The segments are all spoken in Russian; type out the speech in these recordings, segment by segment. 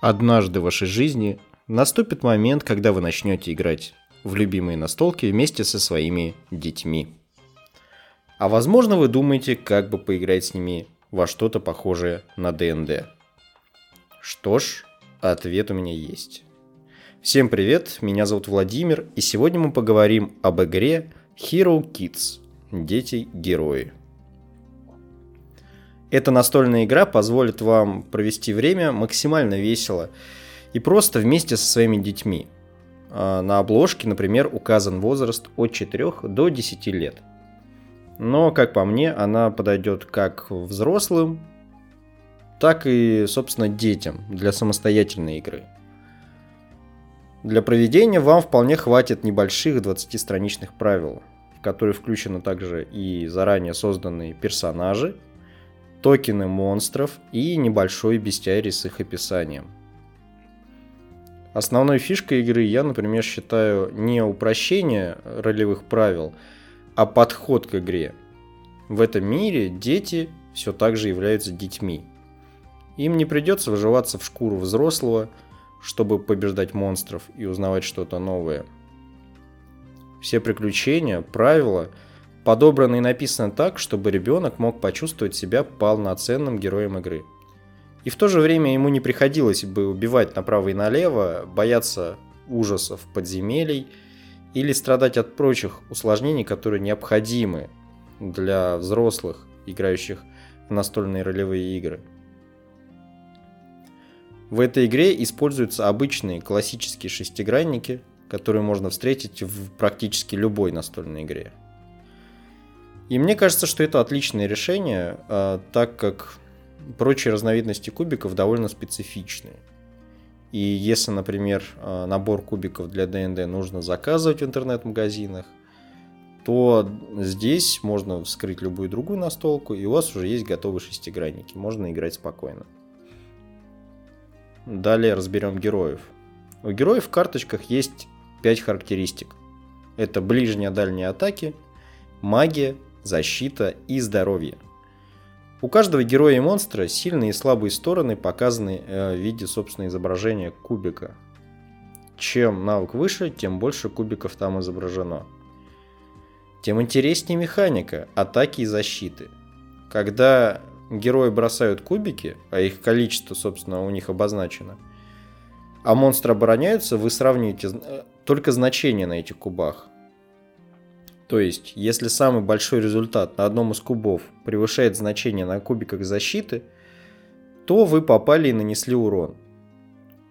Однажды в вашей жизни наступит момент, когда вы начнете играть в любимые настолки вместе со своими детьми. А возможно вы думаете, как бы поиграть с ними во что-то похожее на ДНД. Что ж, ответ у меня есть. Всем привет, меня зовут Владимир, и сегодня мы поговорим об игре Hero Kids – Дети-герои. Эта настольная игра позволит вам провести время максимально весело и просто вместе со своими детьми. А, на обложке, например, указан возраст от 4 до 10 лет. Но, как по мне, она подойдет как взрослым, так и, собственно, детям для самостоятельной игры. Для проведения вам вполне хватит небольших 20-страничных правил, в которые включены также и заранее созданные персонажи, токены монстров и небольшой бестиарий с их описанием. Основной фишкой игры я, например, считаю не упрощение ролевых правил, а подход к игре. В этом мире дети все так же являются детьми. Им не придется выживаться в шкуру взрослого, чтобы побеждать монстров и узнавать что-то новое. Все приключения, правила – подобрано и написано так, чтобы ребенок мог почувствовать себя полноценным героем игры. И в то же время ему не приходилось бы убивать направо и налево, бояться ужасов подземелий или страдать от прочих усложнений, которые необходимы для взрослых, играющих в настольные ролевые игры. В этой игре используются обычные классические шестигранники, которые можно встретить в практически любой настольной игре. И мне кажется, что это отличное решение, а, так как прочие разновидности кубиков довольно специфичные. И если, например, а, набор кубиков для ДНД нужно заказывать в интернет-магазинах, то здесь можно вскрыть любую другую настолку, и у вас уже есть готовые шестигранники. Можно играть спокойно. Далее разберем героев. У героев в карточках есть 5 характеристик. Это ближняя дальняя атаки, магия, защита и здоровье. У каждого героя и монстра сильные и слабые стороны показаны э, в виде собственного изображения кубика. Чем навык выше, тем больше кубиков там изображено. Тем интереснее механика атаки и защиты. Когда герои бросают кубики, а их количество, собственно, у них обозначено, а монстры обороняются, вы сравниваете э, только значения на этих кубах. То есть, если самый большой результат на одном из кубов превышает значение на кубиках защиты, то вы попали и нанесли урон.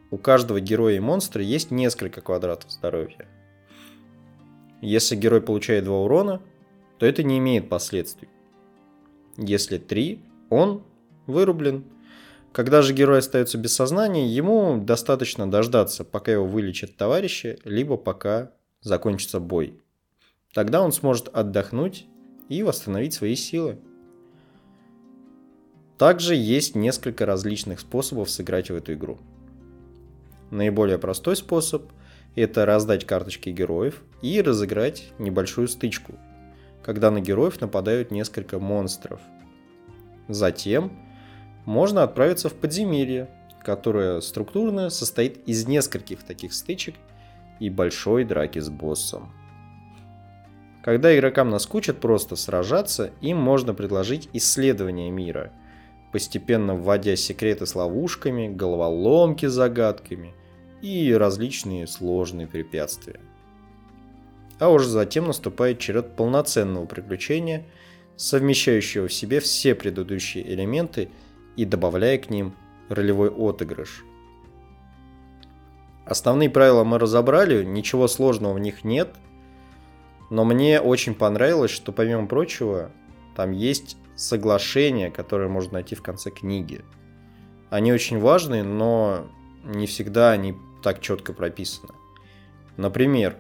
У каждого героя и монстра есть несколько квадратов здоровья. Если герой получает 2 урона, то это не имеет последствий. Если 3, он вырублен. Когда же герой остается без сознания, ему достаточно дождаться, пока его вылечат товарищи, либо пока закончится бой. Тогда он сможет отдохнуть и восстановить свои силы. Также есть несколько различных способов сыграть в эту игру. Наиболее простой способ – это раздать карточки героев и разыграть небольшую стычку, когда на героев нападают несколько монстров. Затем можно отправиться в подземелье, которое структурно состоит из нескольких таких стычек и большой драки с боссом. Когда игрокам наскучат просто сражаться, им можно предложить исследование мира, постепенно вводя секреты с ловушками, головоломки с загадками и различные сложные препятствия. А уже затем наступает черед полноценного приключения, совмещающего в себе все предыдущие элементы и добавляя к ним ролевой отыгрыш. Основные правила мы разобрали, ничего сложного в них нет – но мне очень понравилось, что помимо прочего, там есть соглашения, которые можно найти в конце книги. Они очень важные, но не всегда они так четко прописаны. Например,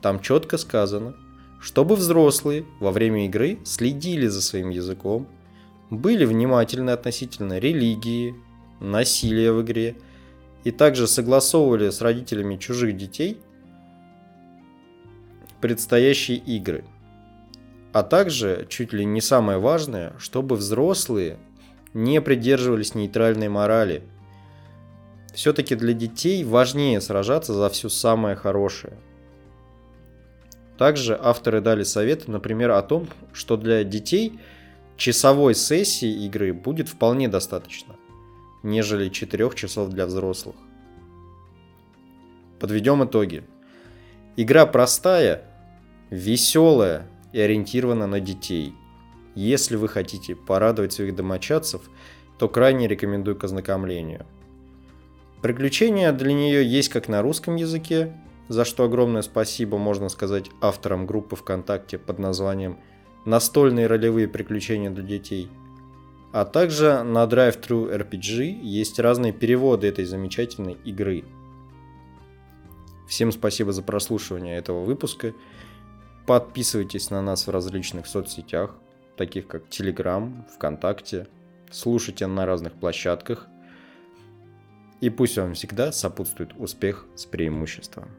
там четко сказано, чтобы взрослые во время игры следили за своим языком, были внимательны относительно религии, насилия в игре и также согласовывали с родителями чужих детей предстоящие игры. А также, чуть ли не самое важное, чтобы взрослые не придерживались нейтральной морали. Все-таки для детей важнее сражаться за все самое хорошее. Также авторы дали советы, например, о том, что для детей часовой сессии игры будет вполне достаточно, нежели 4 часов для взрослых. Подведем итоги. Игра простая, веселая и ориентирована на детей. Если вы хотите порадовать своих домочадцев, то крайне рекомендую к ознакомлению. Приключения для нее есть как на русском языке, за что огромное спасибо можно сказать авторам группы ВКонтакте под названием «Настольные ролевые приключения для детей», а также на Drive-Thru RPG есть разные переводы этой замечательной игры – Всем спасибо за прослушивание этого выпуска. Подписывайтесь на нас в различных соцсетях, таких как Telegram, ВКонтакте. Слушайте на разных площадках. И пусть вам всегда сопутствует успех с преимуществом.